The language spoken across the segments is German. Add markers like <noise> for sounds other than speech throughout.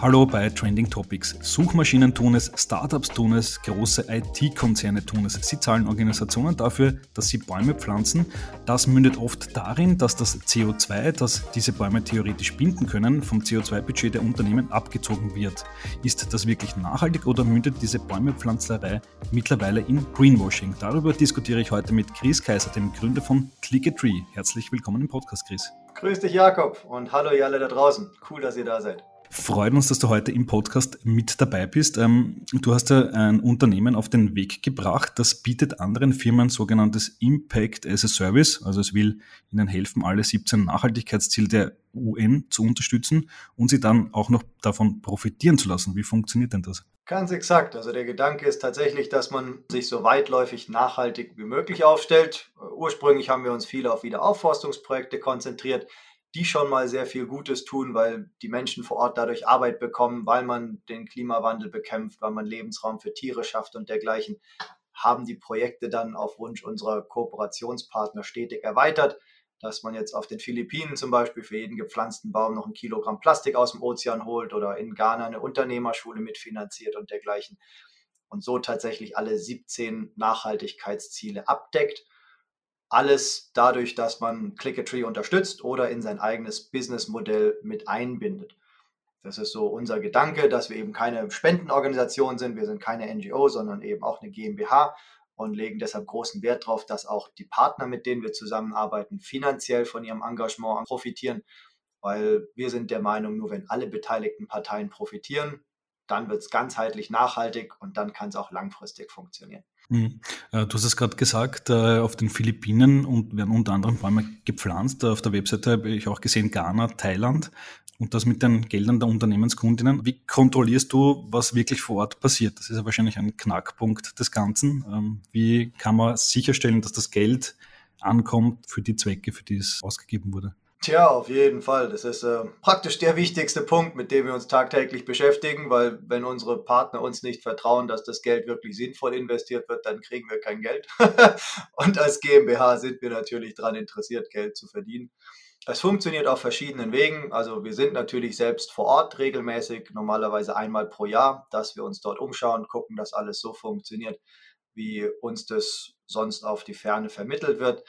Hallo bei Trending Topics. Suchmaschinen tun es, Startups tun es, große IT-Konzerne tun es. Sie zahlen Organisationen dafür, dass sie Bäume pflanzen. Das mündet oft darin, dass das CO2, das diese Bäume theoretisch binden können, vom CO2-Budget der Unternehmen abgezogen wird. Ist das wirklich nachhaltig oder mündet diese Bäumepflanzerei mittlerweile in Greenwashing? Darüber diskutiere ich heute mit Chris Kaiser, dem Gründer von Click a Tree. Herzlich willkommen im Podcast, Chris. Grüß dich, Jakob, und hallo ihr alle da draußen. Cool, dass ihr da seid. Freut uns, dass du heute im Podcast mit dabei bist. Ähm, du hast ja ein Unternehmen auf den Weg gebracht, das bietet anderen Firmen sogenanntes Impact as a Service. Also es will ihnen helfen, alle 17 Nachhaltigkeitsziele der UN zu unterstützen und sie dann auch noch davon profitieren zu lassen. Wie funktioniert denn das? Ganz exakt. Also der Gedanke ist tatsächlich, dass man sich so weitläufig nachhaltig wie möglich aufstellt. Ursprünglich haben wir uns viel auf Wiederaufforstungsprojekte konzentriert die schon mal sehr viel Gutes tun, weil die Menschen vor Ort dadurch Arbeit bekommen, weil man den Klimawandel bekämpft, weil man Lebensraum für Tiere schafft und dergleichen, haben die Projekte dann auf Wunsch unserer Kooperationspartner stetig erweitert, dass man jetzt auf den Philippinen zum Beispiel für jeden gepflanzten Baum noch ein Kilogramm Plastik aus dem Ozean holt oder in Ghana eine Unternehmerschule mitfinanziert und dergleichen und so tatsächlich alle 17 Nachhaltigkeitsziele abdeckt alles dadurch, dass man Click a Tree unterstützt oder in sein eigenes Businessmodell mit einbindet. Das ist so unser Gedanke, dass wir eben keine Spendenorganisation sind, wir sind keine NGO, sondern eben auch eine GmbH und legen deshalb großen Wert darauf, dass auch die Partner, mit denen wir zusammenarbeiten, finanziell von ihrem Engagement profitieren, weil wir sind der Meinung, nur wenn alle beteiligten Parteien profitieren, dann wird es ganzheitlich nachhaltig und dann kann es auch langfristig funktionieren. Mhm. Äh, du hast es gerade gesagt, äh, auf den Philippinen und werden unter anderem Bäume gepflanzt. Auf der Webseite habe ich auch gesehen, Ghana, Thailand und das mit den Geldern der Unternehmenskundinnen. Wie kontrollierst du, was wirklich vor Ort passiert? Das ist ja wahrscheinlich ein Knackpunkt des Ganzen. Ähm, wie kann man sicherstellen, dass das Geld ankommt für die Zwecke, für die es ausgegeben wurde? Tja, auf jeden Fall. Das ist äh, praktisch der wichtigste Punkt, mit dem wir uns tagtäglich beschäftigen, weil wenn unsere Partner uns nicht vertrauen, dass das Geld wirklich sinnvoll investiert wird, dann kriegen wir kein Geld. <laughs> Und als GmbH sind wir natürlich daran interessiert, Geld zu verdienen. Es funktioniert auf verschiedenen Wegen. Also wir sind natürlich selbst vor Ort regelmäßig, normalerweise einmal pro Jahr, dass wir uns dort umschauen, gucken, dass alles so funktioniert, wie uns das sonst auf die Ferne vermittelt wird.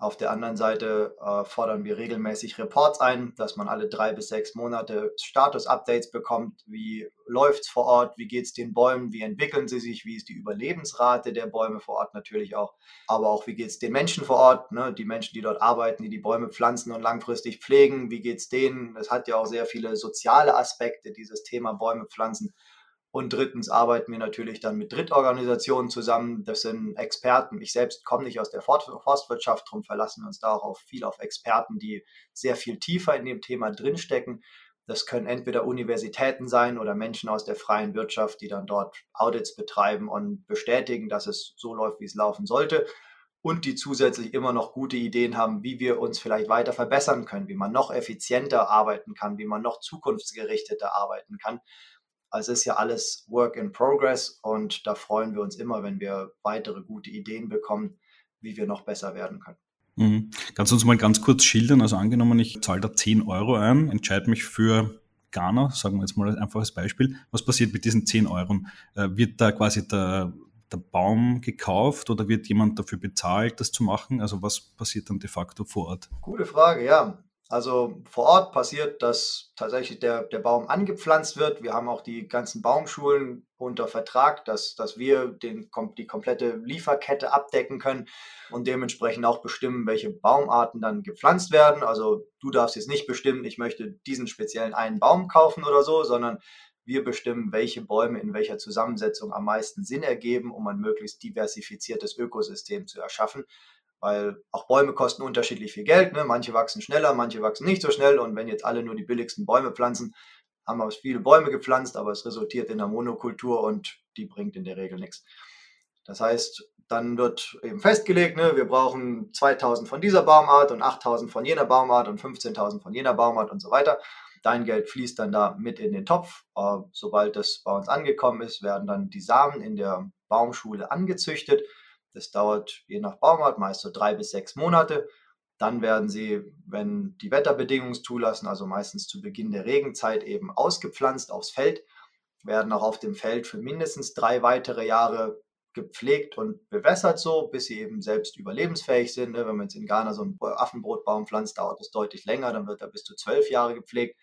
Auf der anderen Seite äh, fordern wir regelmäßig Reports ein, dass man alle drei bis sechs Monate Status-Updates bekommt. Wie läuft es vor Ort? Wie geht es den Bäumen? Wie entwickeln sie sich? Wie ist die Überlebensrate der Bäume vor Ort natürlich auch? Aber auch, wie geht es den Menschen vor Ort? Ne? Die Menschen, die dort arbeiten, die die Bäume pflanzen und langfristig pflegen. Wie geht es denen? Es hat ja auch sehr viele soziale Aspekte, dieses Thema Bäume pflanzen. Und drittens arbeiten wir natürlich dann mit Drittorganisationen zusammen. Das sind Experten. Ich selbst komme nicht aus der Forstwirtschaft, darum verlassen wir uns da auch viel auf Experten, die sehr viel tiefer in dem Thema drinstecken. Das können entweder Universitäten sein oder Menschen aus der freien Wirtschaft, die dann dort Audits betreiben und bestätigen, dass es so läuft, wie es laufen sollte. Und die zusätzlich immer noch gute Ideen haben, wie wir uns vielleicht weiter verbessern können, wie man noch effizienter arbeiten kann, wie man noch zukunftsgerichteter arbeiten kann. Also es ist ja alles Work in Progress und da freuen wir uns immer, wenn wir weitere gute Ideen bekommen, wie wir noch besser werden können. Mhm. Kannst du uns mal ganz kurz schildern? Also angenommen, ich zahle da 10 Euro ein, entscheide mich für Ghana, sagen wir jetzt mal einfach als Beispiel. Was passiert mit diesen 10 Euro? Äh, wird da quasi der, der Baum gekauft oder wird jemand dafür bezahlt, das zu machen? Also was passiert dann de facto vor Ort? Gute Frage, ja. Also vor Ort passiert, dass tatsächlich der, der Baum angepflanzt wird. Wir haben auch die ganzen Baumschulen unter Vertrag, dass, dass wir den, die komplette Lieferkette abdecken können und dementsprechend auch bestimmen, welche Baumarten dann gepflanzt werden. Also du darfst jetzt nicht bestimmen, ich möchte diesen speziellen einen Baum kaufen oder so, sondern wir bestimmen, welche Bäume in welcher Zusammensetzung am meisten Sinn ergeben, um ein möglichst diversifiziertes Ökosystem zu erschaffen weil auch Bäume kosten unterschiedlich viel Geld. Ne? Manche wachsen schneller, manche wachsen nicht so schnell. Und wenn jetzt alle nur die billigsten Bäume pflanzen, haben wir viele Bäume gepflanzt, aber es resultiert in einer Monokultur und die bringt in der Regel nichts. Das heißt, dann wird eben festgelegt, ne, wir brauchen 2000 von dieser Baumart und 8000 von jener Baumart und 15.000 von jener Baumart und so weiter. Dein Geld fließt dann da mit in den Topf. Äh, sobald das bei uns angekommen ist, werden dann die Samen in der Baumschule angezüchtet das dauert je nach Baumart meist so drei bis sechs Monate. Dann werden sie, wenn die Wetterbedingungen zulassen, also meistens zu Beginn der Regenzeit, eben ausgepflanzt aufs Feld, werden auch auf dem Feld für mindestens drei weitere Jahre gepflegt und bewässert so, bis sie eben selbst überlebensfähig sind. Ne? Wenn man jetzt in Ghana so einen Affenbrotbaum pflanzt, dauert das deutlich länger, dann wird er bis zu zwölf Jahre gepflegt.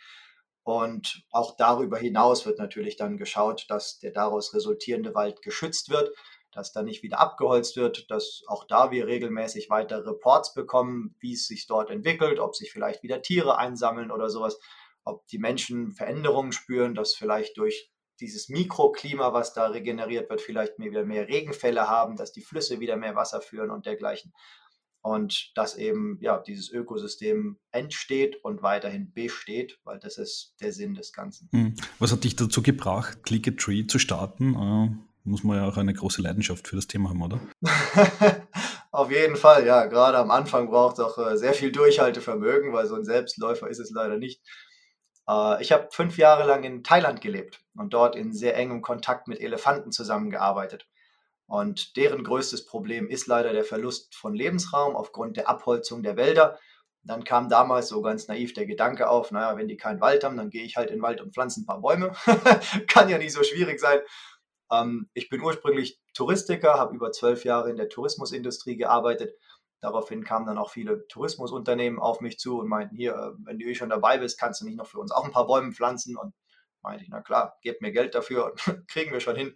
Und auch darüber hinaus wird natürlich dann geschaut, dass der daraus resultierende Wald geschützt wird, dass da nicht wieder abgeholzt wird, dass auch da wir regelmäßig weitere Reports bekommen, wie es sich dort entwickelt, ob sich vielleicht wieder Tiere einsammeln oder sowas, ob die Menschen Veränderungen spüren, dass vielleicht durch dieses Mikroklima, was da regeneriert wird, vielleicht wieder mehr Regenfälle haben, dass die Flüsse wieder mehr Wasser führen und dergleichen. Und dass eben ja, dieses Ökosystem entsteht und weiterhin besteht, weil das ist der Sinn des Ganzen. Hm. Was hat dich dazu gebracht, Click a Tree zu starten? Muss man ja auch eine große Leidenschaft für das Thema haben, oder? <laughs> Auf jeden Fall, ja. Gerade am Anfang braucht es auch äh, sehr viel Durchhaltevermögen, weil so ein Selbstläufer ist es leider nicht. Äh, ich habe fünf Jahre lang in Thailand gelebt und dort in sehr engem Kontakt mit Elefanten zusammengearbeitet. Und deren größtes Problem ist leider der Verlust von Lebensraum aufgrund der Abholzung der Wälder. Dann kam damals so ganz naiv der Gedanke auf, naja, wenn die keinen Wald haben, dann gehe ich halt in den Wald und pflanze ein paar Bäume. <laughs> Kann ja nicht so schwierig sein. Ähm, ich bin ursprünglich Touristiker, habe über zwölf Jahre in der Tourismusindustrie gearbeitet Daraufhin kamen dann auch viele Tourismusunternehmen auf mich zu und meinten, hier, äh, wenn du eh schon dabei bist, kannst du nicht noch für uns auch ein paar Bäume pflanzen? Und meinte ich, na klar, gebt mir Geld dafür <laughs> kriegen wir schon hin.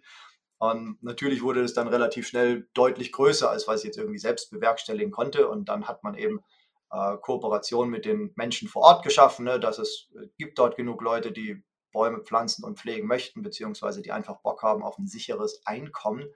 Und natürlich wurde es dann relativ schnell deutlich größer, als was ich jetzt irgendwie selbst bewerkstelligen konnte. Und dann hat man eben äh, Kooperation mit den Menschen vor Ort geschaffen, ne, dass es äh, gibt dort genug Leute, die Bäume pflanzen und pflegen möchten, beziehungsweise die einfach Bock haben auf ein sicheres Einkommen.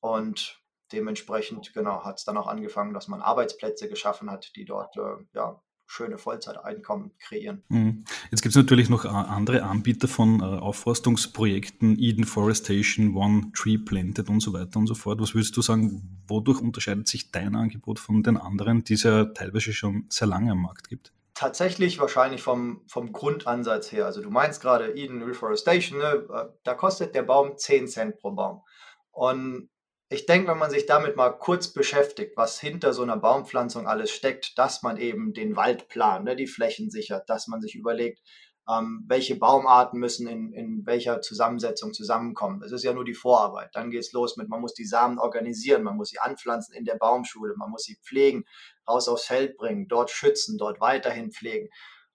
Und dementsprechend, genau, hat es dann auch angefangen, dass man Arbeitsplätze geschaffen hat, die dort äh, ja, schöne Vollzeiteinkommen kreieren. Mhm. Jetzt gibt es natürlich noch äh, andere Anbieter von äh, Aufforstungsprojekten, Eden Forestation, One Tree Planted und so weiter und so fort. Was würdest du sagen, wodurch unterscheidet sich dein Angebot von den anderen, die es ja teilweise schon sehr lange am Markt gibt? Tatsächlich wahrscheinlich vom, vom Grundansatz her. Also du meinst gerade Eden Reforestation, ne? Äh, da kostet der Baum 10 Cent pro Baum. Und ich denke, wenn man sich damit mal kurz beschäftigt, was hinter so einer Baumpflanzung alles steckt, dass man eben den Wald plant, ne, die Flächen sichert, dass man sich überlegt, ähm, welche Baumarten müssen in, in welcher Zusammensetzung zusammenkommen. Das ist ja nur die Vorarbeit. Dann geht es los mit, man muss die Samen organisieren, man muss sie anpflanzen in der Baumschule, man muss sie pflegen, raus aufs Feld bringen, dort schützen, dort weiterhin pflegen.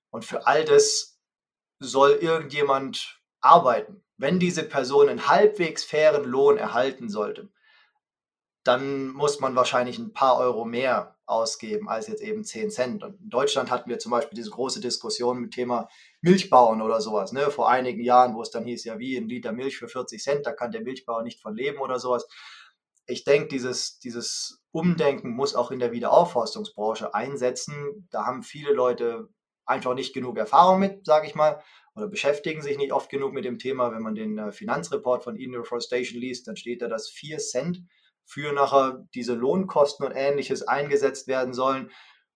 Und für all das soll irgendjemand arbeiten. Wenn diese Person einen halbwegs fairen Lohn erhalten sollte, dann muss man wahrscheinlich ein paar Euro mehr ausgeben als jetzt eben 10 Cent. Und in Deutschland hatten wir zum Beispiel diese große Diskussion mit Thema Milchbauern oder sowas. Ne? Vor einigen Jahren, wo es dann hieß, ja wie ein Liter Milch für 40 Cent, da kann der Milchbauer nicht von leben oder sowas. Ich denke, dieses, dieses Umdenken muss auch in der Wiederaufforstungsbranche einsetzen. Da haben viele Leute einfach nicht genug Erfahrung mit, sage ich mal, oder beschäftigen sich nicht oft genug mit dem Thema. Wenn man den äh, Finanzreport von Eden Reforestation liest, dann steht da, dass 4 Cent für nachher diese Lohnkosten und ähnliches eingesetzt werden sollen,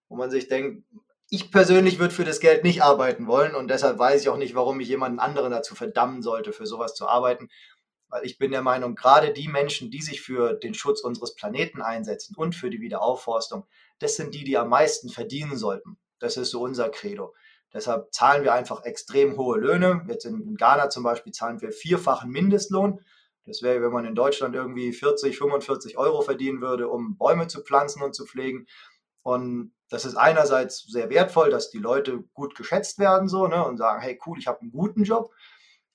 wo man sich denkt, ich persönlich würde für das Geld nicht arbeiten wollen und deshalb weiß ich auch nicht, warum ich jemanden anderen dazu verdammen sollte, für sowas zu arbeiten. Weil ich bin der Meinung, gerade die Menschen, die sich für den Schutz unseres Planeten einsetzen und für die Wiederaufforstung, das sind die, die am meisten verdienen sollten. Das ist so unser Credo. Deshalb zahlen wir einfach extrem hohe Löhne. Jetzt in Ghana zum Beispiel zahlen wir vierfachen Mindestlohn. Das wäre, wenn man in Deutschland irgendwie 40, 45 Euro verdienen würde, um Bäume zu pflanzen und zu pflegen. Und das ist einerseits sehr wertvoll, dass die Leute gut geschätzt werden so ne, und sagen, hey cool, ich habe einen guten Job.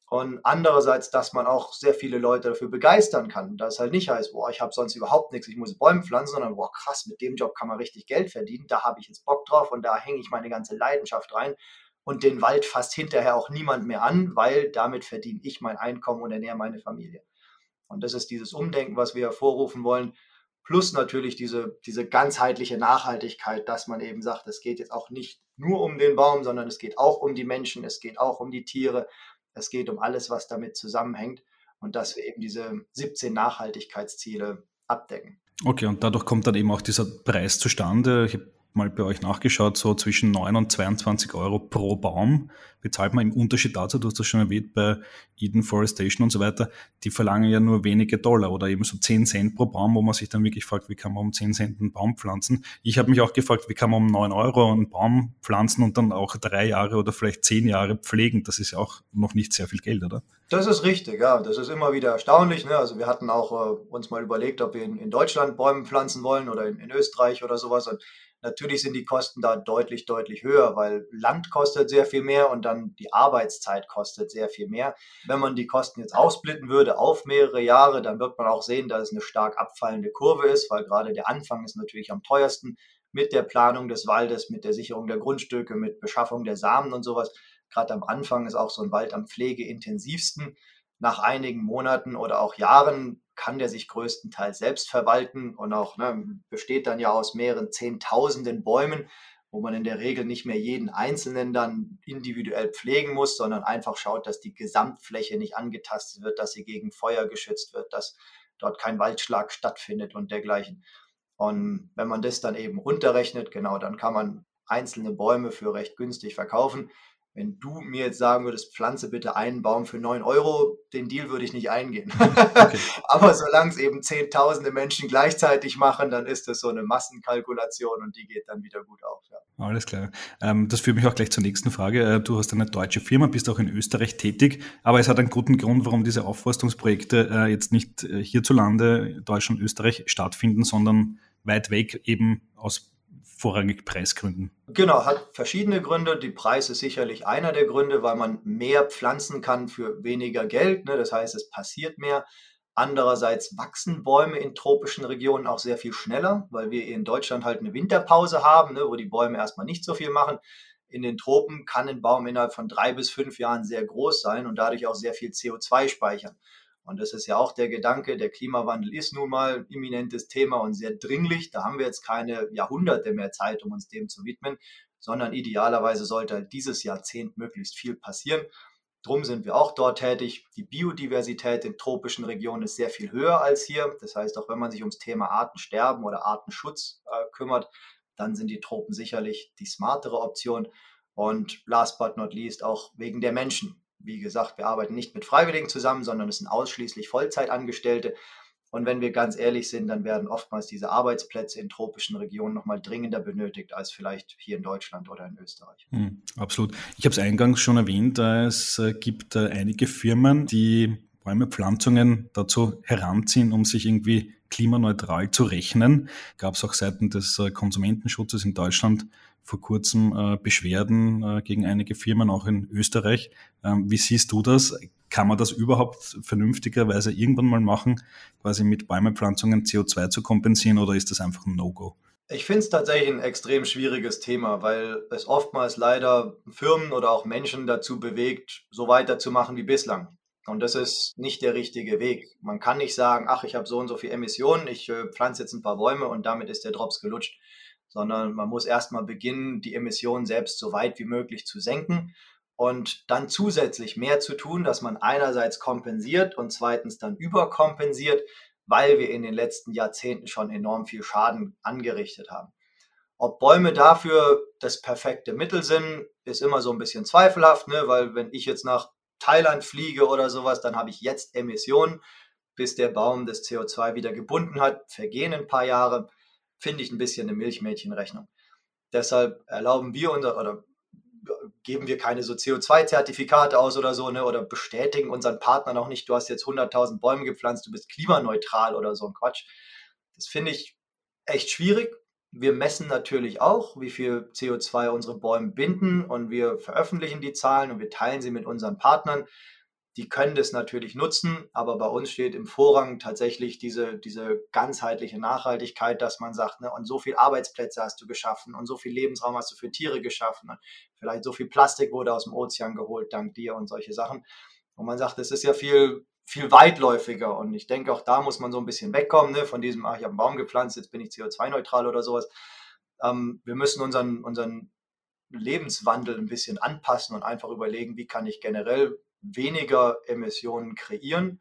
Und andererseits, dass man auch sehr viele Leute dafür begeistern kann. Dass es halt nicht heißt, boah, ich habe sonst überhaupt nichts, ich muss Bäume pflanzen, sondern boah, krass, mit dem Job kann man richtig Geld verdienen, da habe ich jetzt Bock drauf und da hänge ich meine ganze Leidenschaft rein. Und den Wald fasst hinterher auch niemand mehr an, weil damit verdiene ich mein Einkommen und ernähre meine Familie. Und das ist dieses Umdenken, was wir hervorrufen wollen. Plus natürlich diese, diese ganzheitliche Nachhaltigkeit, dass man eben sagt, es geht jetzt auch nicht nur um den Baum, sondern es geht auch um die Menschen, es geht auch um die Tiere, es geht um alles, was damit zusammenhängt und dass wir eben diese 17 Nachhaltigkeitsziele abdecken. Okay, und dadurch kommt dann eben auch dieser Preis zustande. Ich habe mal bei euch nachgeschaut, so zwischen 9 und 22 Euro pro Baum bezahlt man im Unterschied dazu, du hast das schon erwähnt, bei Eden Forestation und so weiter, die verlangen ja nur wenige Dollar oder eben so 10 Cent pro Baum, wo man sich dann wirklich fragt, wie kann man um 10 Cent einen Baum pflanzen? Ich habe mich auch gefragt, wie kann man um 9 Euro einen Baum pflanzen und dann auch drei Jahre oder vielleicht zehn Jahre pflegen? Das ist ja auch noch nicht sehr viel Geld, oder? Das ist richtig, ja. Das ist immer wieder erstaunlich. Ne? Also wir hatten auch äh, uns mal überlegt, ob wir in, in Deutschland Bäume pflanzen wollen oder in, in Österreich oder sowas. Und Natürlich sind die Kosten da deutlich, deutlich höher, weil Land kostet sehr viel mehr und dann die Arbeitszeit kostet sehr viel mehr. Wenn man die Kosten jetzt aufsplitten würde auf mehrere Jahre, dann wird man auch sehen, dass es eine stark abfallende Kurve ist, weil gerade der Anfang ist natürlich am teuersten mit der Planung des Waldes, mit der Sicherung der Grundstücke, mit Beschaffung der Samen und sowas. Gerade am Anfang ist auch so ein Wald am pflegeintensivsten. Nach einigen Monaten oder auch Jahren kann der sich größtenteils selbst verwalten und auch ne, besteht dann ja aus mehreren Zehntausenden Bäumen, wo man in der Regel nicht mehr jeden einzelnen dann individuell pflegen muss, sondern einfach schaut, dass die Gesamtfläche nicht angetastet wird, dass sie gegen Feuer geschützt wird, dass dort kein Waldschlag stattfindet und dergleichen. Und wenn man das dann eben runterrechnet, genau, dann kann man einzelne Bäume für recht günstig verkaufen. Wenn du mir jetzt sagen würdest, pflanze bitte einen Baum für 9 Euro, den Deal würde ich nicht eingehen. <laughs> Okay. <laughs> Aber solange es eben zehntausende Menschen gleichzeitig machen, dann ist das so eine Massenkalkulation und die geht dann wieder gut auf. Ja. Alles klar. Ähm, das führt mich auch gleich zur nächsten Frage. Äh, du hast eine deutsche Firma, bist auch in Österreich tätig, aber es hat einen guten Grund, warum diese Aufforstungsprojekte äh, jetzt nicht äh, hierzulande, Deutschland, Österreich stattfinden, sondern weit weg eben aus vorrangig Preisgründen? Genau, hat verschiedene Gründe. Die Preis ist sicherlich einer der Gründe, weil man mehr pflanzen kann für weniger Geld. Ne? Das heißt, es passiert mehr. Andererseits wachsen Bäume in tropischen Regionen auch sehr viel schneller, weil wir in Deutschland halt eine Winterpause haben, ne, wo die Bäume erstmal nicht so viel machen. In den Tropen kann ein Baum innerhalb von drei bis fünf Jahren sehr groß sein und dadurch auch sehr viel CO2 speichern. Und das ist ja auch der Gedanke, der Klimawandel ist nun mal ein imminentes Thema und sehr dringlich. Da haben wir jetzt keine Jahrhunderte mehr Zeit, um uns dem zu widmen, sondern idealerweise sollte halt dieses Jahrzehnt möglichst viel passieren. Drum sind wir auch dort tätig. Die Biodiversität in tropischen Regionen ist sehr viel höher als hier. Das heißt, auch wenn man sich ums Thema Artensterben oder Artenschutz äh, kümmert, dann sind die Tropen sicherlich die smartere Option. Und last but not least auch wegen der Menschen. Wie gesagt, wir arbeiten nicht mit Freiwilligen zusammen, sondern es sind ausschließlich Vollzeitangestellte. Und wenn wir ganz ehrlich sind, dann werden oftmals diese Arbeitsplätze in tropischen Regionen nochmal dringender benötigt als vielleicht hier in Deutschland oder in Österreich. Mhm, absolut. Ich habe es eingangs schon erwähnt, es äh, gibt äh, einige Firmen, die Bäumepflanzungen dazu heranziehen, um sich irgendwie klimaneutral zu rechnen. Gab es auch seitens des äh, Konsumentenschutzes in Deutschland vor kurzem äh, Beschwerden äh, gegen einige Firmen, auch in Österreich. Ähm, wie siehst du das? Kann man das überhaupt vernünftigerweise irgendwann mal machen, quasi mit Bäumepflanzungen CO2 zu kompensieren oder ist das einfach ein No-Go? Ich finde es tatsächlich ein extrem schwieriges Thema, weil es oftmals leider Firmen oder auch Menschen dazu bewegt, so weiterzumachen wie bislang. Und das ist nicht der richtige Weg. Man kann nicht sagen, ach, ich habe so und so viel Emissionen, ich äh, pflanze jetzt ein paar Bäume und damit ist der Drops gelutscht sondern man muss erstmal beginnen, die Emissionen selbst so weit wie möglich zu senken und dann zusätzlich mehr zu tun, dass man einerseits kompensiert und zweitens dann überkompensiert, weil wir in den letzten Jahrzehnten schon enorm viel Schaden angerichtet haben. Ob Bäume dafür das perfekte Mittel sind, ist immer so ein bisschen zweifelhaft, ne? weil wenn ich jetzt nach Thailand fliege oder sowas, dann habe ich jetzt Emissionen. Bis der Baum das CO2 wieder gebunden hat, vergehen ein paar Jahre finde ich ein bisschen eine Milchmädchenrechnung. Deshalb erlauben wir unser oder geben wir keine so CO2-Zertifikate aus oder so, ne, oder bestätigen unseren Partnern auch nicht, du hast jetzt 100.000 Bäume gepflanzt, du bist klimaneutral oder so ein Quatsch. Das finde ich echt schwierig. Wir messen natürlich auch, wie viel CO2 unsere Bäume binden und wir veröffentlichen die Zahlen und wir teilen sie mit unseren Partnern die können das natürlich nutzen, aber bei uns steht im Vorrang tatsächlich diese, diese ganzheitliche Nachhaltigkeit, dass man sagt, ne, und so viele Arbeitsplätze hast du geschaffen und so viel Lebensraum hast du für Tiere geschaffen und vielleicht so viel Plastik wurde aus dem Ozean geholt dank dir und solche Sachen. Und man sagt, das ist ja viel, viel weitläufiger und ich denke, auch da muss man so ein bisschen wegkommen ne, von diesem, ach, ich habe einen Baum gepflanzt, jetzt bin ich CO2-neutral oder sowas. Ähm, wir müssen unseren, unseren Lebenswandel ein bisschen anpassen und einfach überlegen, wie kann ich generell weniger Emissionen kreieren.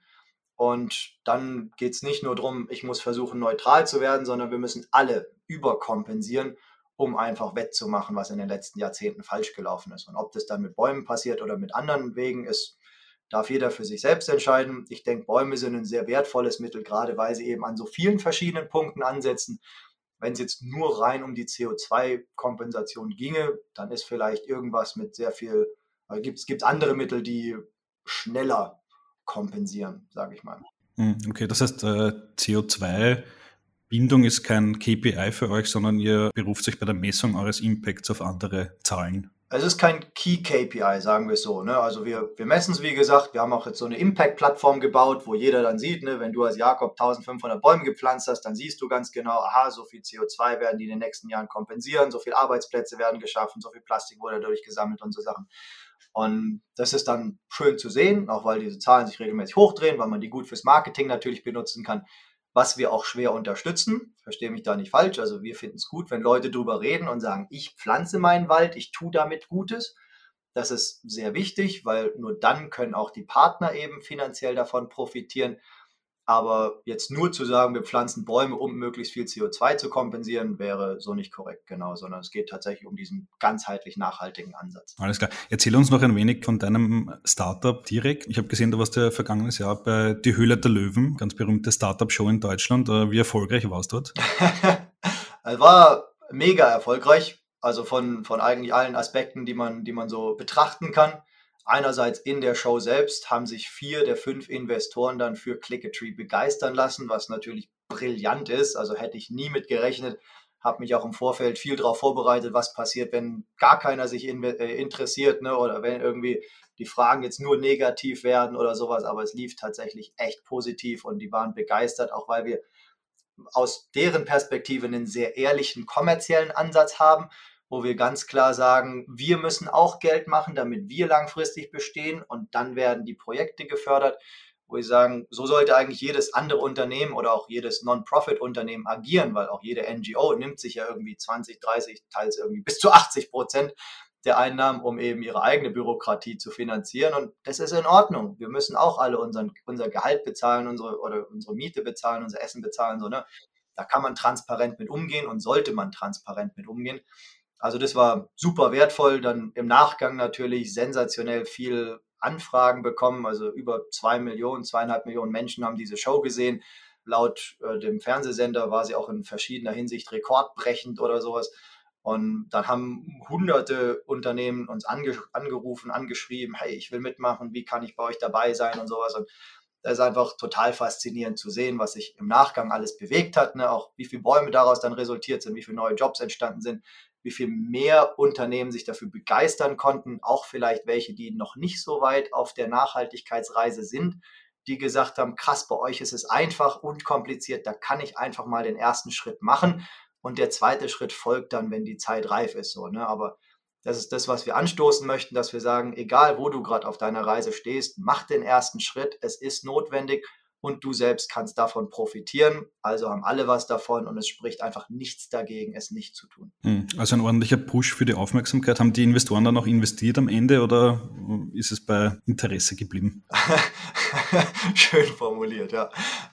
Und dann geht es nicht nur darum, ich muss versuchen, neutral zu werden, sondern wir müssen alle überkompensieren, um einfach wettzumachen, was in den letzten Jahrzehnten falsch gelaufen ist. Und ob das dann mit Bäumen passiert oder mit anderen Wegen, ist, darf jeder für sich selbst entscheiden. Ich denke, Bäume sind ein sehr wertvolles Mittel, gerade weil sie eben an so vielen verschiedenen Punkten ansetzen. Wenn es jetzt nur rein um die CO2-Kompensation ginge, dann ist vielleicht irgendwas mit sehr viel, äh, gibt es andere Mittel, die schneller kompensieren, sage ich mal. Hm, okay, das heißt, äh, CO2 Bindung ist kein KPI für euch, sondern ihr beruft euch bei der Messung eures Impacts auf andere Zahlen. Es ist kein Key KPI, sagen wir es so. Ne? Also wir, wir messen es, wie gesagt, wir haben auch jetzt so eine Impact-Plattform gebaut, wo jeder dann sieht, ne, wenn du als Jakob 1500 Bäume gepflanzt hast, dann siehst du ganz genau, aha, so viel CO2 werden die in den nächsten Jahren kompensieren, so viele Arbeitsplätze werden geschaffen, so viel Plastik wurde dadurch gesammelt und so Sachen. Und das ist dann schön zu sehen, auch weil diese Zahlen sich regelmäßig hochdrehen, weil man die gut fürs Marketing natürlich benutzen kann was wir auch schwer unterstützen. Verstehe mich da nicht falsch. Also wir finden es gut, wenn Leute darüber reden und sagen, ich pflanze meinen Wald, ich tue damit Gutes. Das ist sehr wichtig, weil nur dann können auch die Partner eben finanziell davon profitieren. Aber jetzt nur zu sagen, wir pflanzen Bäume, um möglichst viel CO2 zu kompensieren, wäre so nicht korrekt, genau, sondern es geht tatsächlich um diesen ganzheitlich nachhaltigen Ansatz. Alles klar. Erzähl uns noch ein wenig von deinem Startup direkt. Ich habe gesehen, du warst ja vergangenes Jahr bei Die Höhle der Löwen, ganz berühmte Startup-Show in Deutschland. Äh, wie erfolgreich warst du dort? <laughs> es war mega erfolgreich, also von, von eigentlich allen Aspekten, die man, die man so betrachten kann. Einerseits in der Show selbst haben sich vier der fünf Investoren dann für Clickatree begeistern lassen, was natürlich brillant ist. Also hätte ich nie mit gerechnet. Habe mich auch im Vorfeld viel darauf vorbereitet, was passiert, wenn gar keiner sich in, äh, interessiert ne? oder wenn irgendwie die Fragen jetzt nur negativ werden oder sowas. Aber es lief tatsächlich echt positiv und die waren begeistert, auch weil wir aus deren Perspektive einen sehr ehrlichen kommerziellen Ansatz haben wo wir ganz klar sagen, wir müssen auch Geld machen, damit wir langfristig bestehen und dann werden die Projekte gefördert, wo wir sagen, so sollte eigentlich jedes andere Unternehmen oder auch jedes Non-Profit-Unternehmen agieren, weil auch jede NGO nimmt sich ja irgendwie 20, 30, teils irgendwie bis zu 80 Prozent der Einnahmen, um eben ihre eigene Bürokratie zu finanzieren. Und das ist in Ordnung. Wir müssen auch alle unseren, unser Gehalt bezahlen, unsere, oder unsere Miete bezahlen, unser Essen bezahlen. So, ne? Da kann man transparent mit umgehen und sollte man transparent mit umgehen. Also das war super wertvoll. Dann im Nachgang natürlich sensationell viel Anfragen bekommen. Also über zwei Millionen, zweieinhalb Millionen Menschen haben diese Show gesehen. Laut äh, dem Fernsehsender war sie auch in verschiedener Hinsicht rekordbrechend oder sowas. Und dann haben hunderte Unternehmen uns ange angerufen, angeschrieben, hey, ich will mitmachen, wie kann ich bei euch dabei sein und sowas. Und das ist einfach total faszinierend zu sehen, was sich im Nachgang alles bewegt hat, ne? auch wie viele Bäume daraus dann resultiert sind, wie viele neue Jobs entstanden sind, wie viel mehr Unternehmen sich dafür begeistern konnten, auch vielleicht welche, die noch nicht so weit auf der Nachhaltigkeitsreise sind, die gesagt haben, krass, bei euch ist es einfach, unkompliziert, da kann ich einfach mal den ersten Schritt machen und der zweite Schritt folgt dann, wenn die Zeit reif ist. So, ne? Aber das ist das, was wir anstoßen möchten, dass wir sagen, egal wo du gerade auf deiner Reise stehst, mach den ersten Schritt, es ist notwendig und du selbst kannst davon profitieren. Also haben alle was davon und es spricht einfach nichts dagegen, es nicht zu tun. Hm, also ein ordentlicher Push für die Aufmerksamkeit. Haben die Investoren dann auch investiert am Ende oder ist es bei Interesse geblieben? <laughs> Schön formuliert, ja.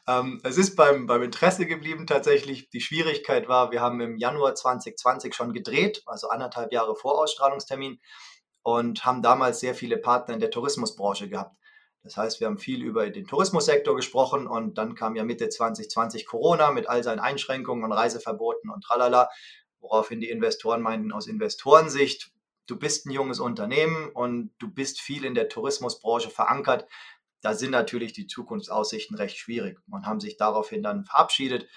Ähm, es ist beim, beim Interesse geblieben tatsächlich. Die Schwierigkeit war, wir haben im Januar 2020 schon gedreht, also anderthalb Jahre vor Ausstrahlungstermin und haben damals sehr viele Partner in der Tourismusbranche gehabt. Das heißt, wir haben viel über den Tourismussektor gesprochen und dann kam ja Mitte 2020 Corona mit all seinen Einschränkungen und Reiseverboten und tralala, woraufhin die Investoren meinten, aus Investorensicht, du bist ein junges Unternehmen und du bist viel in der Tourismusbranche verankert. Da sind natürlich die Zukunftsaussichten recht schwierig und haben sich daraufhin dann verabschiedet.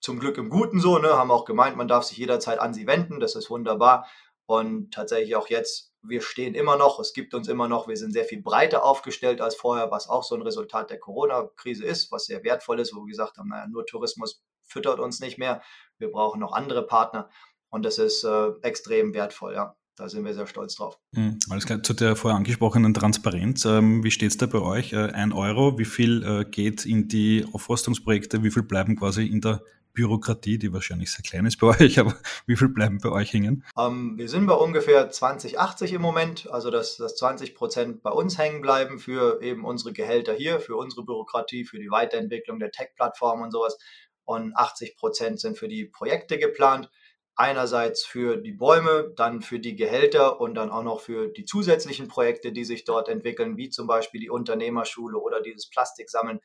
Zum Glück im Guten so, ne, haben auch gemeint, man darf sich jederzeit an sie wenden, das ist wunderbar. Und tatsächlich auch jetzt, wir stehen immer noch, es gibt uns immer noch, wir sind sehr viel breiter aufgestellt als vorher, was auch so ein Resultat der Corona-Krise ist, was sehr wertvoll ist, wo wir gesagt haben, naja, nur Tourismus füttert uns nicht mehr, wir brauchen noch andere Partner und das ist äh, extrem wertvoll, ja. Da sind wir sehr stolz drauf. Mhm, alles klar. Zu der vorher angesprochenen Transparenz. Ähm, wie steht es da bei euch? Äh, ein Euro, wie viel äh, geht in die Aufforstungsprojekte? Wie viel bleiben quasi in der Bürokratie, die wahrscheinlich sehr klein ist bei <laughs> euch, aber wie viel bleiben bei euch hängen? Ähm, wir sind bei ungefähr 2080 im Moment, also dass, dass 20 Prozent bei uns hängen bleiben für eben unsere Gehälter hier, für unsere Bürokratie, für die Weiterentwicklung der Tech-Plattform und sowas. Und 80 Prozent sind für die Projekte geplant. Einerseits für die Bäume, dann für die Gehälter und dann auch noch für die zusätzlichen Projekte, die sich dort entwickeln, wie zum Beispiel die Unternehmerschule oder dieses Plastiksammeln.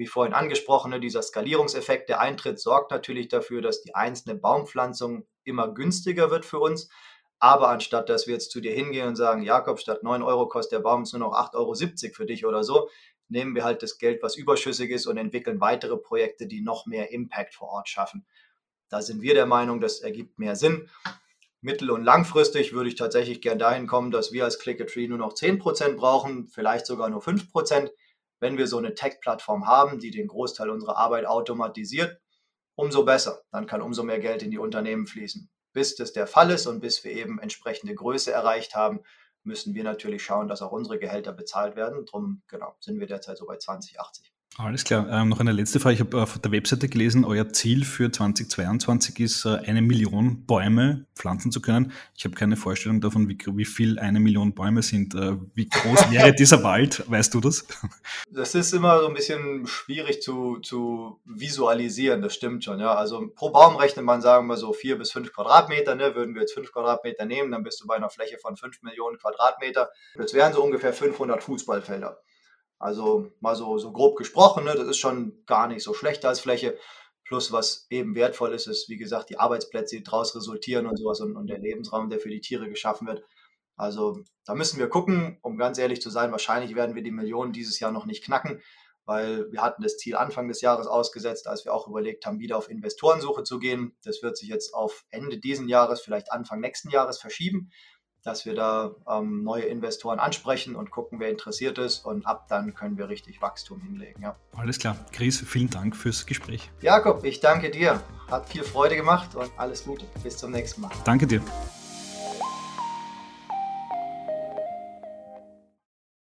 Wie vorhin angesprochen, dieser Skalierungseffekt, der Eintritt sorgt natürlich dafür, dass die einzelne Baumpflanzung immer günstiger wird für uns. Aber anstatt dass wir jetzt zu dir hingehen und sagen, Jakob, statt 9 Euro kostet der Baum jetzt nur noch 8,70 Euro für dich oder so, nehmen wir halt das Geld, was überschüssig ist und entwickeln weitere Projekte, die noch mehr Impact vor Ort schaffen. Da sind wir der Meinung, das ergibt mehr Sinn. Mittel- und langfristig würde ich tatsächlich gern dahin kommen, dass wir als Click-a-Tree nur noch 10% brauchen, vielleicht sogar nur 5%. Wenn wir so eine Tech-Plattform haben, die den Großteil unserer Arbeit automatisiert, umso besser. Dann kann umso mehr Geld in die Unternehmen fließen. Bis das der Fall ist und bis wir eben entsprechende Größe erreicht haben, müssen wir natürlich schauen, dass auch unsere Gehälter bezahlt werden. Darum genau, sind wir derzeit so bei 2080. Alles klar. Ähm, noch eine letzte Frage. Ich habe auf der Webseite gelesen, euer Ziel für 2022 ist, äh, eine Million Bäume pflanzen zu können. Ich habe keine Vorstellung davon, wie, wie viel eine Million Bäume sind. Äh, wie groß <laughs> wäre dieser Wald? Weißt du das? Das ist immer so ein bisschen schwierig zu, zu visualisieren, das stimmt schon. Ja. Also pro Baum rechnet man, sagen wir so, vier bis fünf Quadratmeter. Ne? Würden wir jetzt fünf Quadratmeter nehmen, dann bist du bei einer Fläche von fünf Millionen Quadratmeter. Das wären so ungefähr 500 Fußballfelder. Also mal so, so grob gesprochen, ne, das ist schon gar nicht so schlecht als Fläche. Plus, was eben wertvoll ist, ist, wie gesagt, die Arbeitsplätze, die daraus resultieren und sowas und, und der Lebensraum, der für die Tiere geschaffen wird. Also da müssen wir gucken, um ganz ehrlich zu sein, wahrscheinlich werden wir die Millionen dieses Jahr noch nicht knacken, weil wir hatten das Ziel Anfang des Jahres ausgesetzt, als wir auch überlegt haben, wieder auf Investorensuche zu gehen. Das wird sich jetzt auf Ende diesen Jahres, vielleicht Anfang nächsten Jahres verschieben dass wir da ähm, neue Investoren ansprechen und gucken, wer interessiert ist. Und ab dann können wir richtig Wachstum hinlegen. Ja. Alles klar. Chris, vielen Dank fürs Gespräch. Jakob, ich danke dir. Hat viel Freude gemacht und alles Gute. Bis zum nächsten Mal. Danke dir.